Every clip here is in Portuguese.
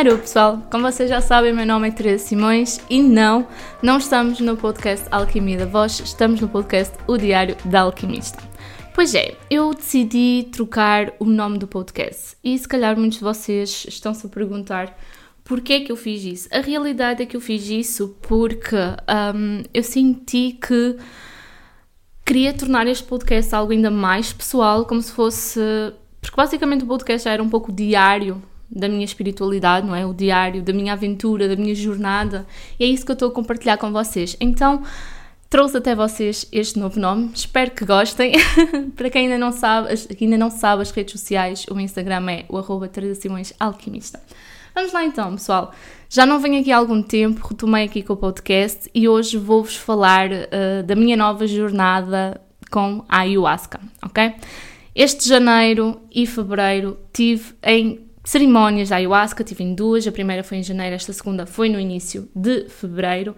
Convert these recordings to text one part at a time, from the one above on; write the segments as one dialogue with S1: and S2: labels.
S1: Alô pessoal, como vocês já sabem, meu nome é Teresa Simões e não, não estamos no podcast Alquimia da Voz, estamos no podcast O Diário da Alquimista. Pois é, eu decidi trocar o nome do podcast e se calhar muitos de vocês estão-se a perguntar porquê é que eu fiz isso. A realidade é que eu fiz isso porque um, eu senti que queria tornar este podcast algo ainda mais pessoal, como se fosse. Porque basicamente o podcast já era um pouco diário da minha espiritualidade, não é? O diário da minha aventura, da minha jornada. E é isso que eu estou a compartilhar com vocês. Então, trouxe até vocês este novo nome. Espero que gostem. Para quem ainda não sabe, ainda não sabe as redes sociais, o Instagram é o arroba Alquimista. Vamos lá então, pessoal. Já não venho aqui há algum tempo, retomei aqui com o podcast e hoje vou-vos falar uh, da minha nova jornada com a ayahuasca, ok? Este janeiro e fevereiro tive em cerimónias da ayahuasca, tive em duas, a primeira foi em janeiro, esta segunda foi no início de fevereiro,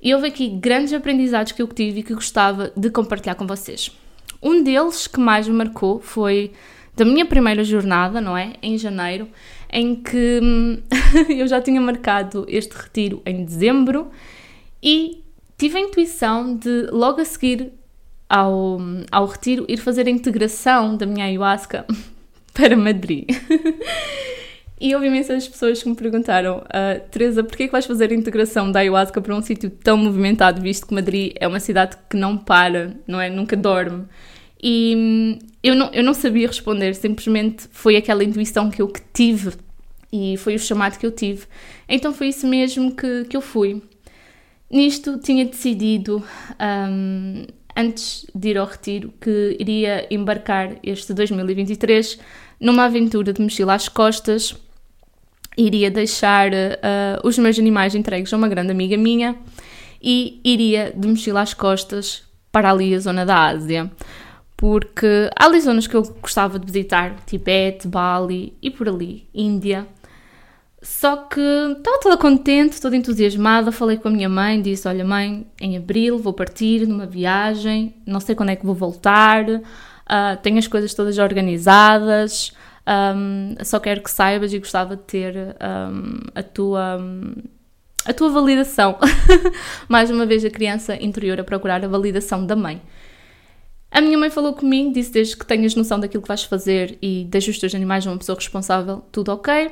S1: e houve aqui grandes aprendizados que eu tive e que gostava de compartilhar com vocês. Um deles que mais me marcou foi da minha primeira jornada, não é? Em janeiro, em que hum, eu já tinha marcado este retiro em dezembro e tive a intuição de logo a seguir ao, ao retiro ir fazer a integração da minha ayahuasca para Madrid. e houve imensas pessoas que me perguntaram, uh, Teresa, porquê é que vais fazer a integração da ayahuasca para um sítio tão movimentado, visto que Madrid é uma cidade que não para, não é? Nunca dorme. E hum, eu não, eu não sabia responder, simplesmente foi aquela intuição que eu que tive e foi o chamado que eu tive. Então foi isso mesmo que, que eu fui. Nisto tinha decidido, um, antes de ir ao retiro, que iria embarcar este 2023 numa aventura de mochila às costas. Iria deixar uh, os meus animais entregues a uma grande amiga minha e iria de mochila às costas para ali a zona da Ásia. Porque há ali zonas que eu gostava de visitar, Tibete, Bali e por ali, Índia. Só que estava toda contente, toda entusiasmada. Falei com a minha mãe, disse: Olha, mãe, em abril vou partir numa viagem, não sei quando é que vou voltar, uh, tenho as coisas todas organizadas, um, só quero que saibas e gostava de ter um, a tua. a tua validação. Mais uma vez, a criança interior a procurar a validação da mãe. A minha mãe falou comigo, disse: Desde que tenhas noção daquilo que vais fazer e deixas os teus animais uma pessoa responsável, tudo ok.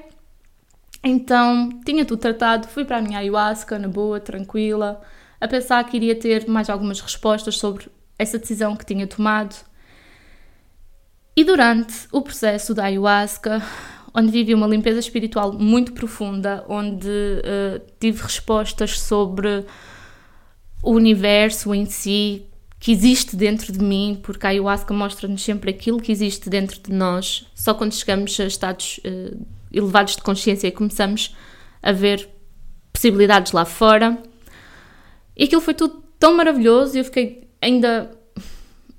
S1: Então, tinha tudo tratado, fui para a minha ayahuasca, na boa, tranquila, a pensar que iria ter mais algumas respostas sobre essa decisão que tinha tomado. E durante o processo da ayahuasca, onde vivi uma limpeza espiritual muito profunda, onde uh, tive respostas sobre o universo em si, que existe dentro de mim, porque a ayahuasca mostra-nos sempre aquilo que existe dentro de nós, só quando chegamos a estados uh, elevados de consciência e começamos a ver possibilidades lá fora. E aquilo foi tudo tão maravilhoso e eu fiquei ainda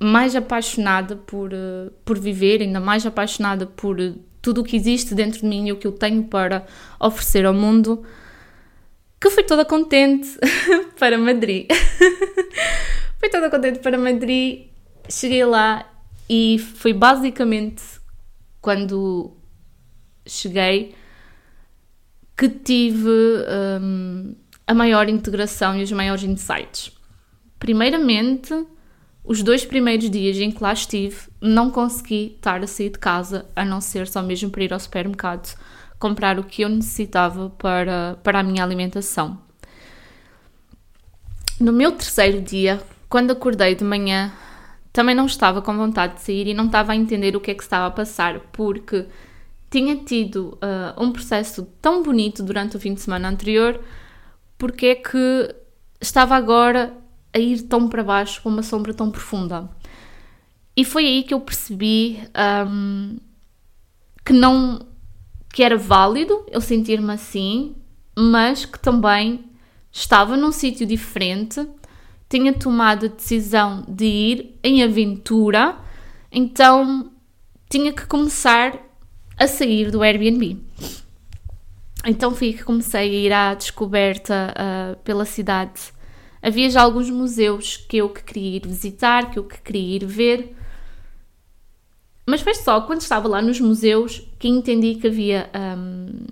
S1: mais apaixonada por, uh, por viver, ainda mais apaixonada por uh, tudo o que existe dentro de mim e o que eu tenho para oferecer ao mundo, que fui toda contente para Madrid. fui toda contente para Madrid, cheguei lá e foi basicamente quando cheguei que tive um, a maior integração e os maiores insights. Primeiramente, os dois primeiros dias em que lá estive, não consegui estar a sair de casa, a não ser só mesmo para ir ao supermercado comprar o que eu necessitava para, para a minha alimentação. No meu terceiro dia, quando acordei de manhã, também não estava com vontade de sair e não estava a entender o que é que estava a passar, porque tinha tido uh, um processo tão bonito durante o fim de semana anterior, porque é que estava agora a ir tão para baixo com uma sombra tão profunda? E foi aí que eu percebi um, que não que era válido eu sentir-me assim, mas que também estava num sítio diferente, tinha tomado a decisão de ir em aventura, então tinha que começar a sair do Airbnb. Então fui que comecei a ir à descoberta uh, pela cidade. Havia já alguns museus que eu que queria ir visitar, que eu que queria ir ver. Mas foi só quando estava lá nos museus que entendi que havia um,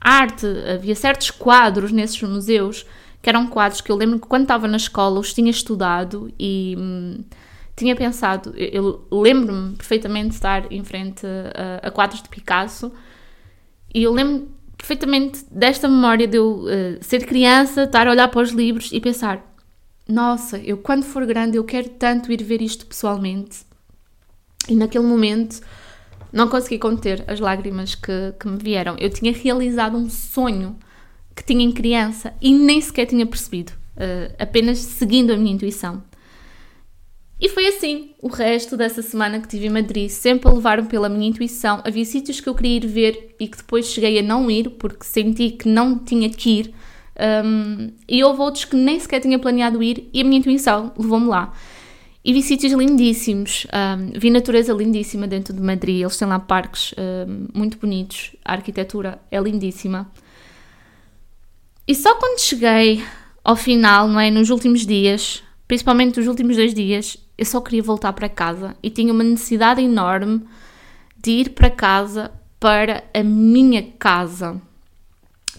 S1: arte, havia certos quadros nesses museus que eram quadros que eu lembro que quando estava na escola os tinha estudado e hum, tinha pensado, eu, eu lembro-me perfeitamente de estar em frente a, a, quadros de Picasso e eu lembro perfeitamente desta memória de eu uh, ser criança, estar a olhar para os livros e pensar nossa, eu quando for grande eu quero tanto ir ver isto pessoalmente e naquele momento não consegui conter as lágrimas que, que me vieram. Eu tinha realizado um sonho que tinha em criança e nem sequer tinha percebido, uh, apenas seguindo a minha intuição. E foi assim o resto dessa semana que tive em Madrid, sempre a levar-me pela minha intuição. Havia sítios que eu queria ir ver e que depois cheguei a não ir porque senti que não tinha que ir. Um, e houve outros que nem sequer tinha planeado ir e a minha intuição levou-me lá. E vi sítios lindíssimos, um, vi natureza lindíssima dentro de Madrid. Eles têm lá parques um, muito bonitos, a arquitetura é lindíssima. E só quando cheguei ao final, não é? Nos últimos dias, principalmente nos últimos dois dias, eu só queria voltar para casa e tinha uma necessidade enorme de ir para casa para a minha casa.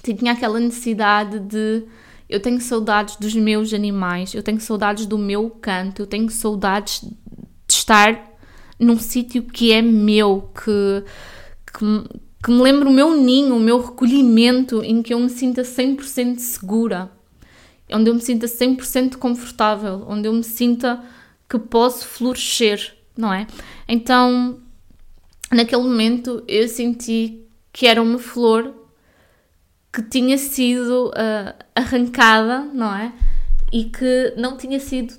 S1: Tinha aquela necessidade de. Eu tenho saudades dos meus animais, eu tenho saudades do meu canto, eu tenho saudades de estar num sítio que é meu, que, que, que me lembra o meu ninho, o meu recolhimento, em que eu me sinta 100% segura, onde eu me sinta 100% confortável, onde eu me sinta que posso florescer, não é? Então, naquele momento, eu senti que era uma flor que tinha sido uh, arrancada, não é? E que não tinha sido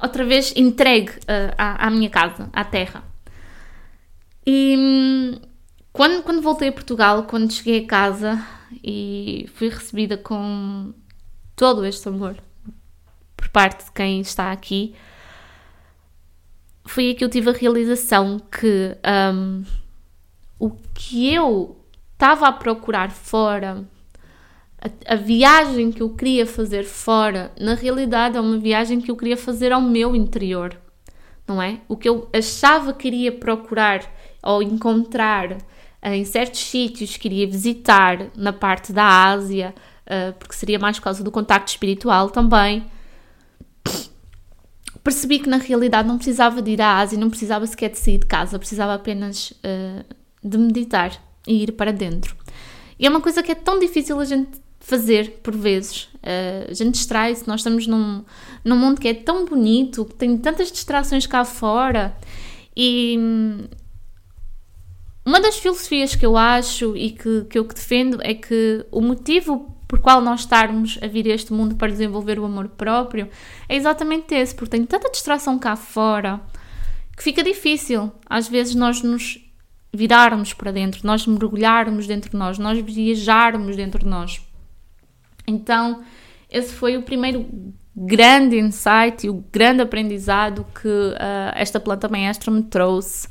S1: outra vez entregue uh, à, à minha casa, à terra. E quando, quando voltei a Portugal, quando cheguei a casa e fui recebida com todo este amor parte de quem está aqui, foi aí que eu tive a realização que um, o que eu estava a procurar fora, a, a, viagem que eu queria fazer fora, na realidade é uma viagem que eu queria fazer ao meu interior, não é? O que eu achava que iria procurar ou encontrar em certos sítios que iria visitar na parte da Ásia, uh, porque seria mais por causa do contacto espiritual também. Percebi que na realidade não precisava de ir à Ásia, não precisava sequer de sair de casa, precisava apenas uh, de meditar e ir para dentro. E é uma coisa que é tão difícil a gente fazer por vezes. Uh, a gente distrai-se, nós estamos num, num mundo que é tão bonito, que tem tantas distrações cá fora e uma das filosofias que eu acho e que, que eu defendo é que o motivo por qual nós estarmos a vir a este mundo para desenvolver o amor próprio é exatamente esse, porque tem tanta distração cá fora que fica difícil às vezes nós nos virarmos para dentro, nós mergulharmos dentro de nós, nós viajarmos dentro de nós. Então, esse foi o primeiro grande insight e o grande aprendizado que uh, esta planta maestra me trouxe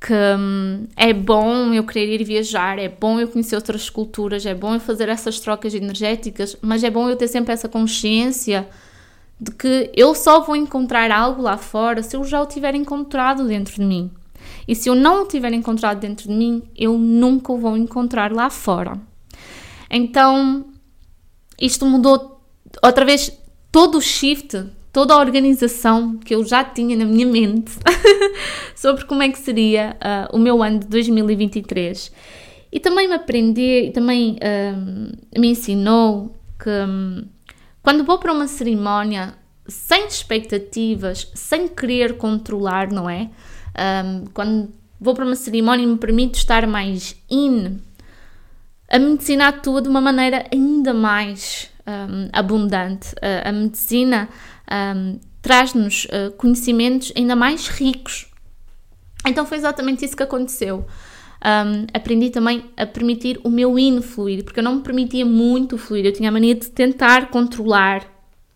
S1: que hum, é bom eu querer ir viajar, é bom eu conhecer outras culturas, é bom eu fazer essas trocas energéticas, mas é bom eu ter sempre essa consciência de que eu só vou encontrar algo lá fora se eu já o tiver encontrado dentro de mim. E se eu não o tiver encontrado dentro de mim, eu nunca o vou encontrar lá fora. Então, isto mudou outra vez todo o shift toda a organização que eu já tinha na minha mente sobre como é que seria uh, o meu ano de 2023. E também me aprender e também uh, me ensinou que um, quando vou para uma cerimónia sem expectativas, sem querer controlar, não é? Um, quando vou para uma cerimónia e me permito estar mais in, a medicina atua de uma maneira ainda mais um, abundante. A medicina um, traz-nos uh, conhecimentos ainda mais ricos. Então foi exatamente isso que aconteceu. Um, aprendi também a permitir o meu yin fluir, porque eu não me permitia muito fluir, eu tinha a mania de tentar controlar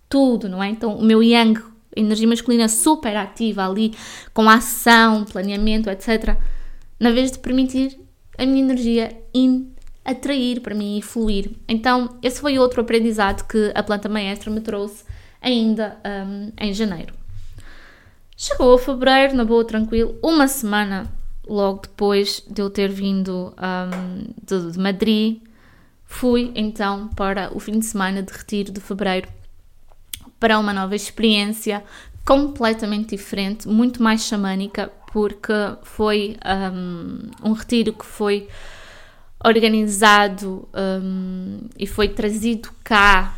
S1: tudo, não é? Então o meu yang, energia masculina super ativa ali, com ação, planeamento, etc., na vez de permitir a minha energia yin atrair para mim e fluir. Então, esse foi outro aprendizado que a planta maestra me trouxe ainda um, em janeiro. Chegou fevereiro, na boa, tranquilo, uma semana logo depois de eu ter vindo um, de, de Madrid, fui então para o fim de semana de retiro de fevereiro para uma nova experiência completamente diferente, muito mais xamânica, porque foi um, um retiro que foi organizado um, e foi trazido cá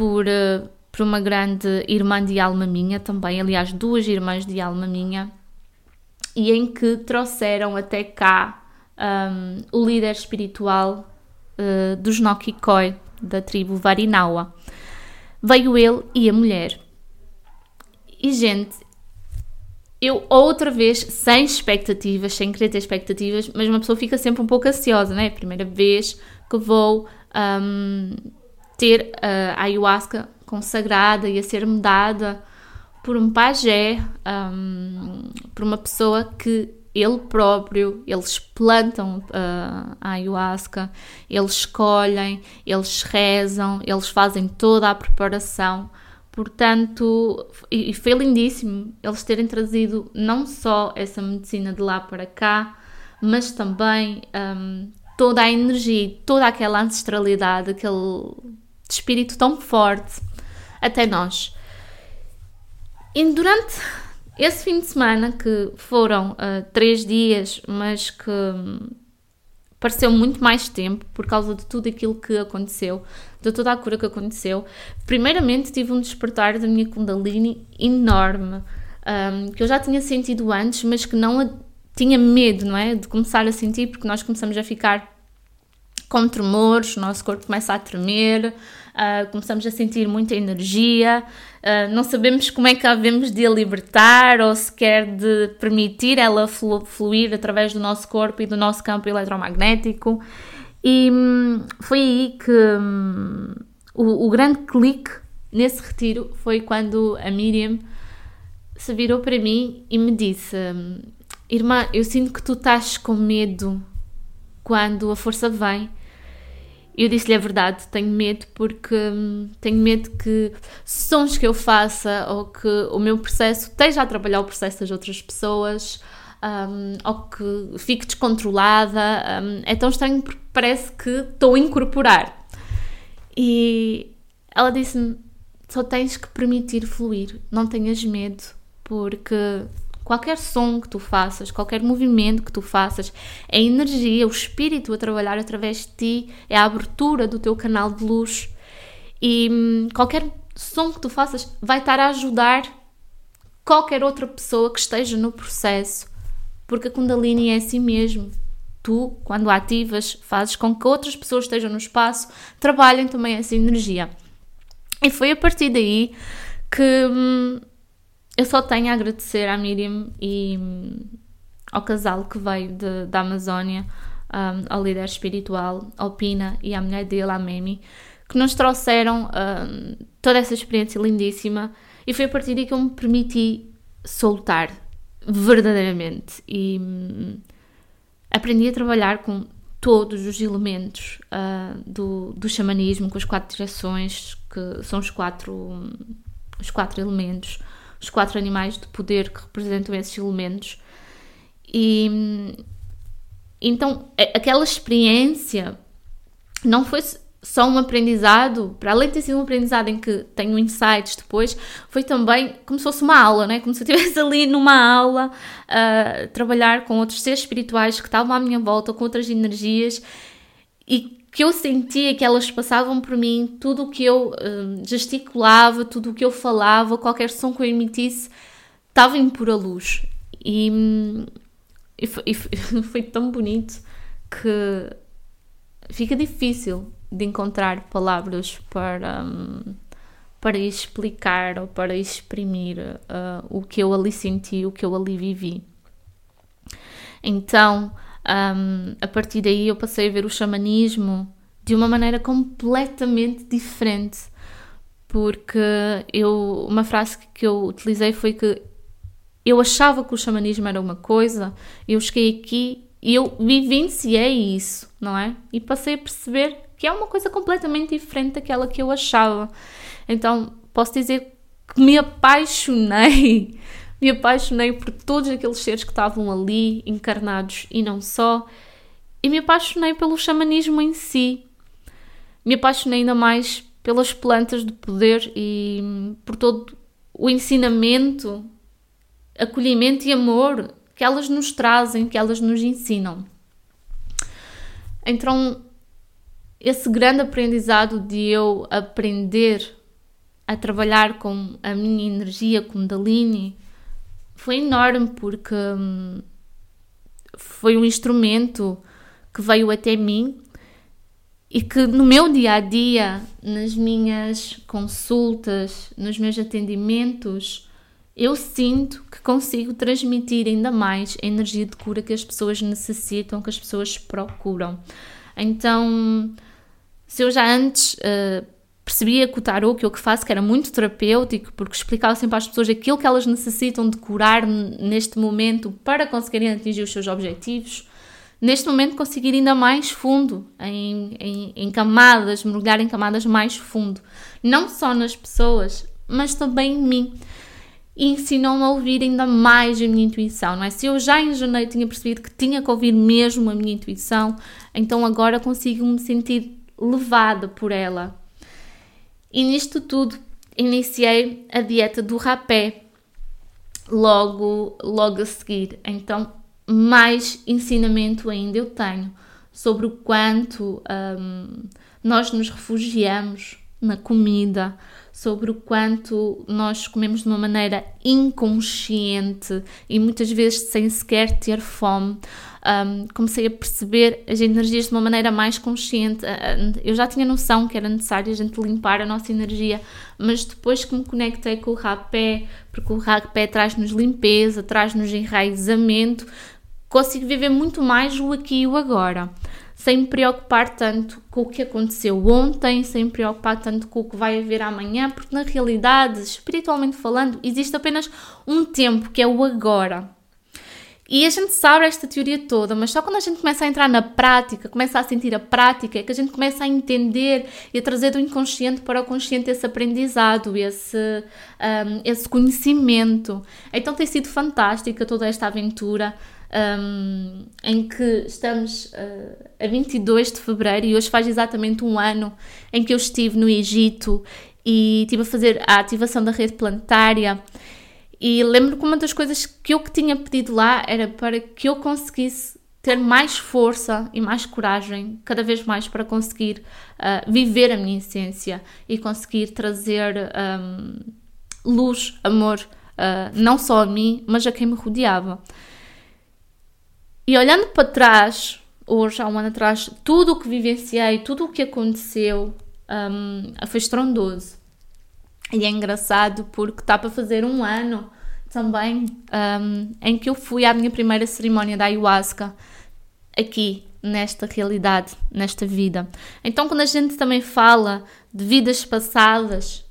S1: por, uh, por uma grande irmã de alma minha também, aliás, duas irmãs de alma minha, e em que trouxeram até cá um, o líder espiritual uh, dos Nokikoi, da tribo Varinawa. Veio ele e a mulher. E, gente, eu outra vez, sem expectativas, sem querer ter expectativas, mas uma pessoa fica sempre um pouco ansiosa, né? Primeira vez que vou um, ter a ayahuasca consagrada e a ser mudada por um pajé, um, por uma pessoa que ele próprio, eles plantam uh, a ayahuasca, eles escolhem, eles rezam, eles fazem toda a preparação. Portanto, e, e foi lindíssimo eles terem trazido não só essa medicina de lá para cá, mas também um, toda a energia, toda aquela ancestralidade, aquele espírito tão forte até nós. E durante esse fim de semana, que foram uh, três dias, mas que um, pareceu muito mais tempo por causa de tudo aquilo que aconteceu, de toda a cura que aconteceu, primeiramente tive um despertar da minha Kundalini enorme, um, que eu já tinha sentido antes, mas que não tinha medo, não é? De começar a sentir, porque nós começamos a ficar com tremores, o nosso corpo começa a tremer, uh, começamos a sentir muita energia, uh, não sabemos como é que havemos de a libertar ou sequer de permitir ela flu fluir através do nosso corpo e do nosso campo eletromagnético. E hum, foi aí que hum, o, o grande clique nesse retiro foi quando a Miriam se virou para mim e me disse: hum, Irmã, eu sinto que tu estás com medo quando a força vem eu disse-lhe a verdade, tenho medo porque hum, tenho medo que sons que eu faça ou que o meu processo esteja a trabalhar o processo das outras pessoas um, ou que fique descontrolada. Um, é tão estranho porque parece que estou a incorporar. E ela disse-me: só tens que permitir fluir, não tenhas medo, porque qualquer som que tu faças, qualquer movimento que tu faças, é energia, o espírito a trabalhar através de ti, é a abertura do teu canal de luz e hum, qualquer som que tu faças vai estar a ajudar qualquer outra pessoa que esteja no processo, porque a Kundalini é assim mesmo. Tu, quando ativas, fazes com que outras pessoas estejam no espaço, trabalhem também essa energia. E foi a partir daí que hum, eu só tenho a agradecer à Miriam e hum, ao casal que veio de, da Amazónia, um, ao líder espiritual, ao Pina e à mulher dele, a Memi, que nos trouxeram um, toda essa experiência lindíssima e foi a partir daí que eu me permiti soltar verdadeiramente. E hum, aprendi a trabalhar com todos os elementos uh, do, do xamanismo, com as quatro direções, que são os quatro, hum, os quatro elementos os quatro animais de poder que representam esses elementos. E então aquela experiência não foi só um aprendizado, para além de ter sido um aprendizado em que tenho insights depois, foi também como se fosse uma aula, né? como se eu estivesse ali numa aula a uh, trabalhar com outros seres espirituais que estavam à minha volta, com outras energias e que eu sentia que elas passavam por mim, tudo o que eu uh, gesticulava, tudo o que eu falava, qualquer som que eu emitisse, estava em pura luz. E, e, foi, e foi tão bonito que fica difícil de encontrar palavras para, um, para explicar ou para exprimir uh, o que eu ali senti, o que eu ali vivi. Então, um, a partir daí eu passei a ver o xamanismo de uma maneira completamente diferente. Porque eu, uma frase que eu utilizei foi que eu achava que o xamanismo era uma coisa, eu cheguei aqui e eu vivenciei isso, não é? E passei a perceber que é uma coisa completamente diferente daquela que eu achava. Então, posso dizer que me apaixonei me apaixonei por todos aqueles seres que estavam ali, encarnados e não só, e me apaixonei pelo xamanismo em si. Me apaixonei ainda mais pelas plantas do poder e por todo o ensinamento, acolhimento e amor que elas nos trazem, que elas nos ensinam. Então, esse grande aprendizado de eu aprender a trabalhar com a minha energia Kundalini foi enorme porque hum, foi um instrumento que veio até mim e que no meu dia a dia, nas minhas consultas, nos meus atendimentos, eu sinto que consigo transmitir ainda mais a energia de cura que as pessoas necessitam, que as pessoas procuram. Então, se eu já antes uh, percebia que o tarot, que eu que faço, que era muito terapêutico, porque explicava sempre às pessoas aquilo que elas necessitam de curar neste momento para conseguirem atingir os seus objetivos, neste momento conseguir ainda mais fundo, em, em, em camadas, mergulhar em camadas mais fundo, não só nas pessoas, mas também em mim. E ensinou-me a ouvir ainda mais a minha intuição, não é? Se eu já em janeiro tinha percebido que tinha que ouvir mesmo a minha intuição, então agora consigo me sentir levada por ela. E nisto tudo iniciei a dieta do rapé logo, logo a seguir. Então mais ensinamento ainda eu tenho sobre o quanto um, nós nos refugiamos na comida, sobre o quanto nós comemos de uma maneira inconsciente e muitas vezes sem sequer ter fome. Um, comecei a perceber as energias de uma maneira mais consciente. Eu já tinha noção que era necessário a gente limpar a nossa energia, mas depois que me conectei com o rapé, porque o rapé traz-nos limpeza, traz-nos enraizamento, consigo viver muito mais o aqui e o agora, sem me preocupar tanto com o que aconteceu ontem, sem me preocupar tanto com o que vai haver amanhã, porque na realidade, espiritualmente falando, existe apenas um tempo que é o agora. E a gente sabe esta teoria toda, mas só quando a gente começa a entrar na prática, começa a sentir a prática, é que a gente começa a entender e a trazer do inconsciente para o consciente esse aprendizado, esse, um, esse conhecimento. Então tem sido fantástica toda esta aventura um, em que estamos uh, a 22 de fevereiro e hoje faz exatamente um ano em que eu estive no Egito e estive a fazer a ativação da rede planetária. E lembro que uma das coisas que eu que tinha pedido lá era para que eu conseguisse ter mais força e mais coragem, cada vez mais, para conseguir uh, viver a minha essência e conseguir trazer um, luz, amor, uh, não só a mim, mas a quem me rodeava. E olhando para trás, hoje, há um ano atrás, tudo o que vivenciei, tudo o que aconteceu um, foi estrondoso. E é engraçado porque está para fazer um ano também um, em que eu fui à minha primeira cerimónia da ayahuasca aqui nesta realidade, nesta vida. Então, quando a gente também fala de vidas passadas,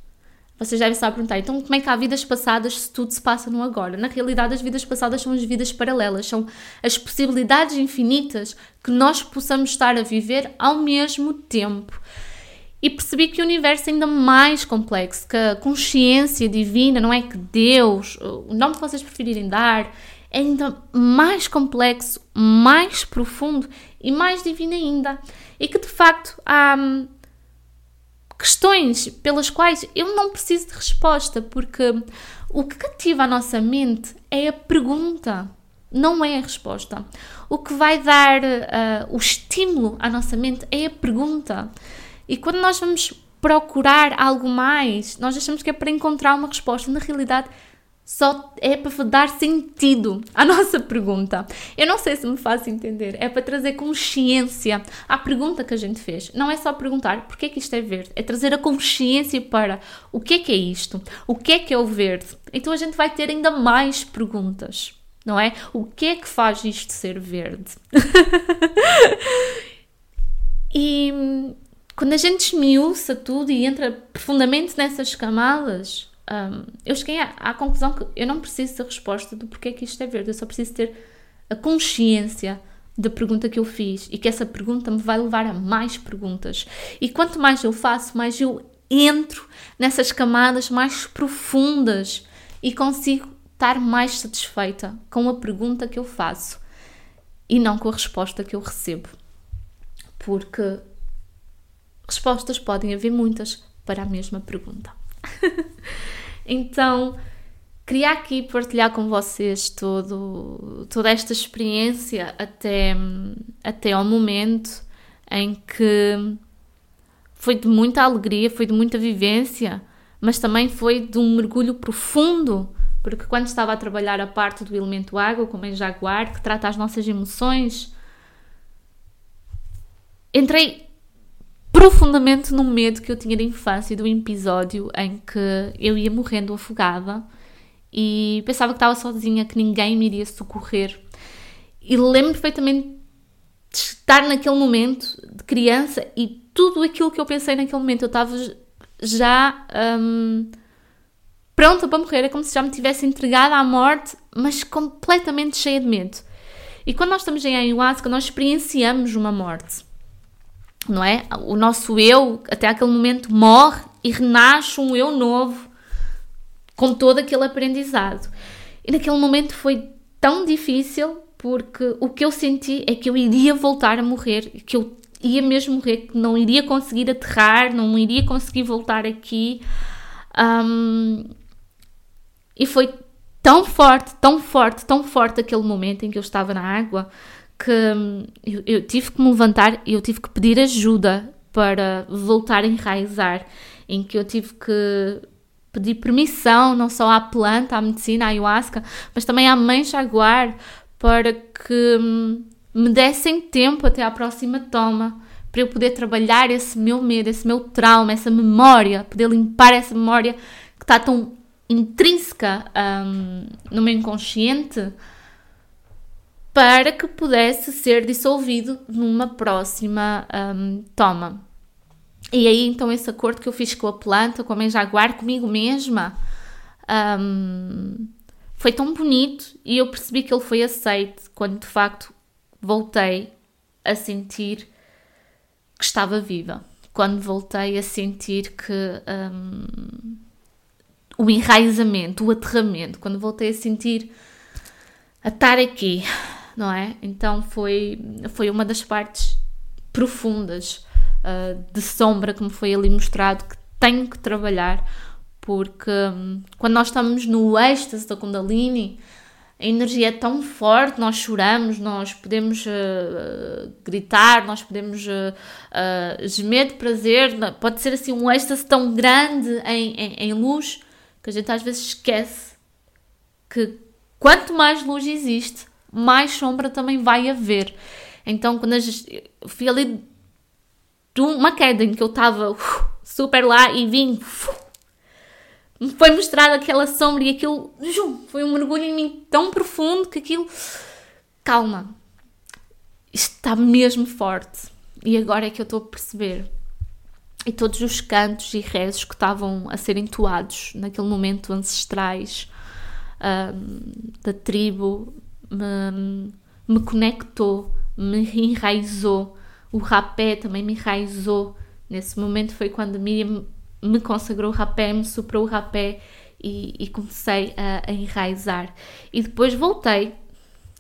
S1: vocês devem estar a perguntar, então como é que há vidas passadas se tudo se passa no agora? Na realidade, as vidas passadas são as vidas paralelas, são as possibilidades infinitas que nós possamos estar a viver ao mesmo tempo. E percebi que o universo é ainda mais complexo, que a consciência divina, não é que Deus, o nome que vocês preferirem dar, é ainda mais complexo, mais profundo e mais divino ainda. E que de facto há questões pelas quais eu não preciso de resposta, porque o que cativa a nossa mente é a pergunta, não é a resposta. O que vai dar uh, o estímulo à nossa mente é a pergunta. E quando nós vamos procurar algo mais, nós achamos que é para encontrar uma resposta. Na realidade, só é para dar sentido à nossa pergunta. Eu não sei se me faz entender. É para trazer consciência à pergunta que a gente fez. Não é só perguntar porque é que isto é verde, é trazer a consciência para o que é que é isto, o que é que é o verde. Então a gente vai ter ainda mais perguntas, não é? O que é que faz isto ser verde? e quando a gente esmiuça tudo e entra profundamente nessas camadas, um, eu cheguei à, à, conclusão que eu não preciso da resposta do porquê que isto é verde, eu só preciso ter a consciência da pergunta que eu fiz e que essa pergunta me vai levar a mais perguntas. E quanto mais eu faço, mais eu entro nessas camadas mais profundas e consigo estar mais satisfeita com a pergunta que eu faço e não com a resposta que eu recebo. Porque respostas podem haver muitas para a mesma pergunta. então, queria aqui partilhar com vocês todo, toda esta experiência até, até ao momento em que foi de muita alegria, foi de muita vivência, mas também foi de um mergulho profundo, porque quando estava a trabalhar a parte do elemento água, como em Jaguar, que trata as nossas emoções, entrei profundamente no medo que eu tinha de infância do episódio em que eu ia morrendo afogada e pensava que estava sozinha, que ninguém me iria socorrer. E lembro perfeitamente de estar naquele momento de criança e tudo aquilo que eu pensei naquele momento. Eu estava já um, pronta para morrer, é como se já me tivesse entregado à morte, mas completamente cheia de medo. E quando nós estamos em ayahuasca, nós experienciamos uma morte, não é? O nosso eu, até aquele momento, morre e renasce um eu novo com todo aquele aprendizado. E naquele momento foi tão difícil porque o que eu senti é que eu iria voltar a morrer, que eu ia mesmo morrer, que não iria conseguir aterrar, não iria conseguir voltar aqui. Um, e foi tão forte, tão forte, tão forte aquele momento em que eu estava na água que hum, eu, eu tive que me levantar e eu tive que pedir ajuda para voltar a enraizar, em que eu tive que pedir permissão não só à planta, à medicina, à ayahuasca, mas também à mãe jaguar para que hum, me dessem tempo até à próxima toma, para eu poder trabalhar esse meu medo, esse meu trauma, essa memória, poder limpar essa memória que está tão intrínseca um, no meu inconsciente, para que pudesse ser dissolvido numa próxima um, toma. E aí então esse acordo que eu fiz com a planta, com a mãe jaguar, comigo mesma, um, foi tão bonito e eu percebi que ele foi aceito quando de facto voltei a sentir que estava viva. Quando voltei a sentir que um, o enraizamento, o aterramento, quando voltei a sentir a estar aqui, não é? Então foi, foi uma das partes profundas uh, de sombra que me foi ali mostrado que tenho que trabalhar porque hum, quando nós estamos no êxtase da Kundalini, a energia é tão forte, nós choramos, nós podemos uh, gritar, nós podemos uh, uh, gemer de prazer, pode ser assim um êxtase tão grande em, em, em, luz que a gente às vezes esquece que quanto mais luz existe, mais sombra também vai haver. Então, quando eu fui ali de uma queda em que eu estava super lá e vim. Uh, me foi mostrada aquela sombra e aquilo foi um mergulho em mim tão profundo que aquilo. Calma, isto está mesmo forte. E agora é que eu estou a perceber. E todos os cantos e rezos que estavam a ser entoados naquele momento ancestrais um, da tribo me, me conectou, me enraizou. O rapé também me enraizou. Nesse momento foi quando Miriam me consagrou o rapé, me soprou o rapé e, e comecei a, a, enraizar. E depois voltei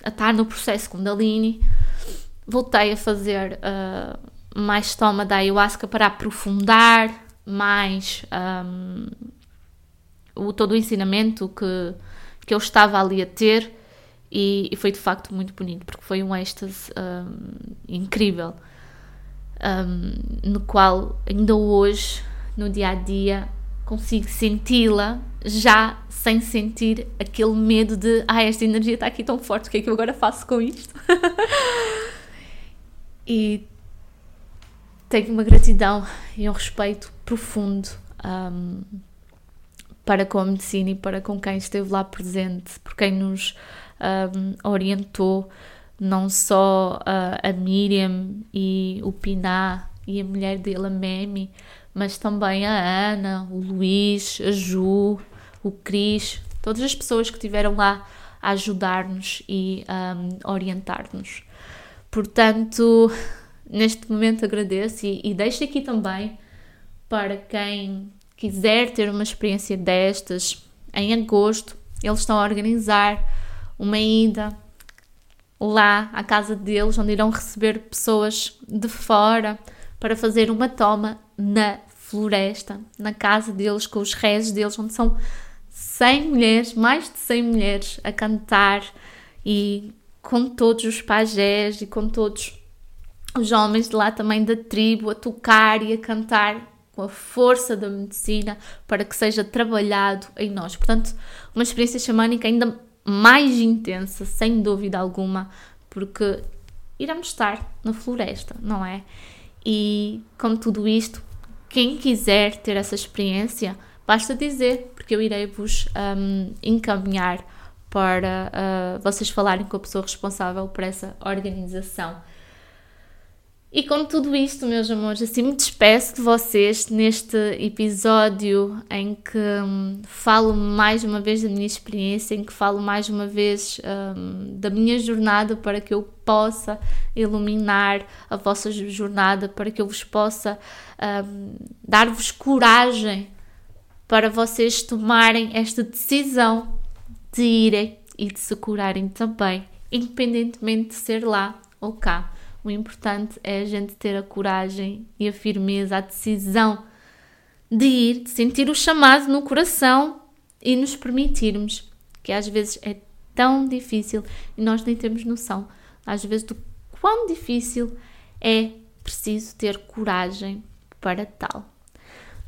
S1: a estar no processo Kundalini, voltei a fazer uh, mais toma da ayahuasca para aprofundar mais um, o, todo o ensinamento que, que eu estava ali a ter. E, e foi de facto muito bonito, porque foi um êxtase um, incrível, um, no qual ainda hoje no dia a dia, consigo senti-la já sem sentir aquele medo de ah, esta energia está aqui tão forte, o que é que eu agora faço com isto? e tenho uma gratidão e um respeito profundo um, para com a medicina e para com quem esteve lá presente, por quem nos um, orientou, não só uh, a Miriam e o Piná e a mulher dele, a Memi, mas também a Ana, o Luís, a Ju, o Cris, todas as pessoas que estiveram lá a ajudar-nos e um, orientar-nos. Portanto, neste momento agradeço e, e deixo aqui também para quem quiser ter uma experiência destas, em agosto eles estão a organizar uma ida lá à casa deles, onde irão receber pessoas de fora para fazer uma toma na floresta, na casa deles, com os rezos deles, onde são 100 mulheres, mais de 100 mulheres a cantar e com todos os pajés e com todos os homens de lá também da tribo a tocar e a cantar com a força da medicina para que seja trabalhado em nós. Portanto, uma experiência xamânica ainda mais intensa, sem dúvida alguma, porque iremos estar na floresta, não é? E com tudo isto, quem quiser ter essa experiência, basta dizer, porque eu irei vos um, encaminhar para uh, vocês falarem com a pessoa responsável por essa organização. E com tudo isto, meus amores, assim me despeço de vocês neste episódio em que hum, falo mais uma vez da minha experiência, em que falo mais uma vez hum, da minha jornada para que eu possa iluminar a vossa jornada, para que eu vos possa hum, dar-vos coragem para vocês tomarem esta decisão de irem e de se curarem também, independentemente de ser lá ou cá o importante é a gente ter a coragem e a firmeza, a decisão de ir, de sentir o chamado no coração e nos permitirmos, que às vezes é tão difícil e nós nem temos noção, às vezes, do quão difícil é preciso ter coragem para tal.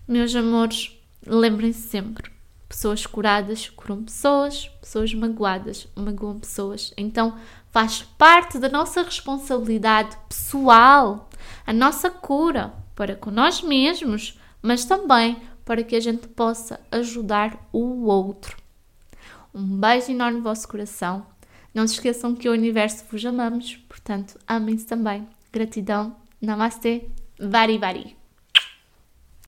S1: Meus amores, lembrem-se sempre: pessoas curadas curam pessoas, pessoas magoadas magoam pessoas. Então, faz parte da nossa responsabilidade pessoal, a nossa cura para com nós mesmos, mas também para que a gente possa ajudar o outro. Um beijo enorme no vosso coração. Não se esqueçam que o universo vos amamos, portanto, amem-se também. Gratidão. Namastê. Vari Vari.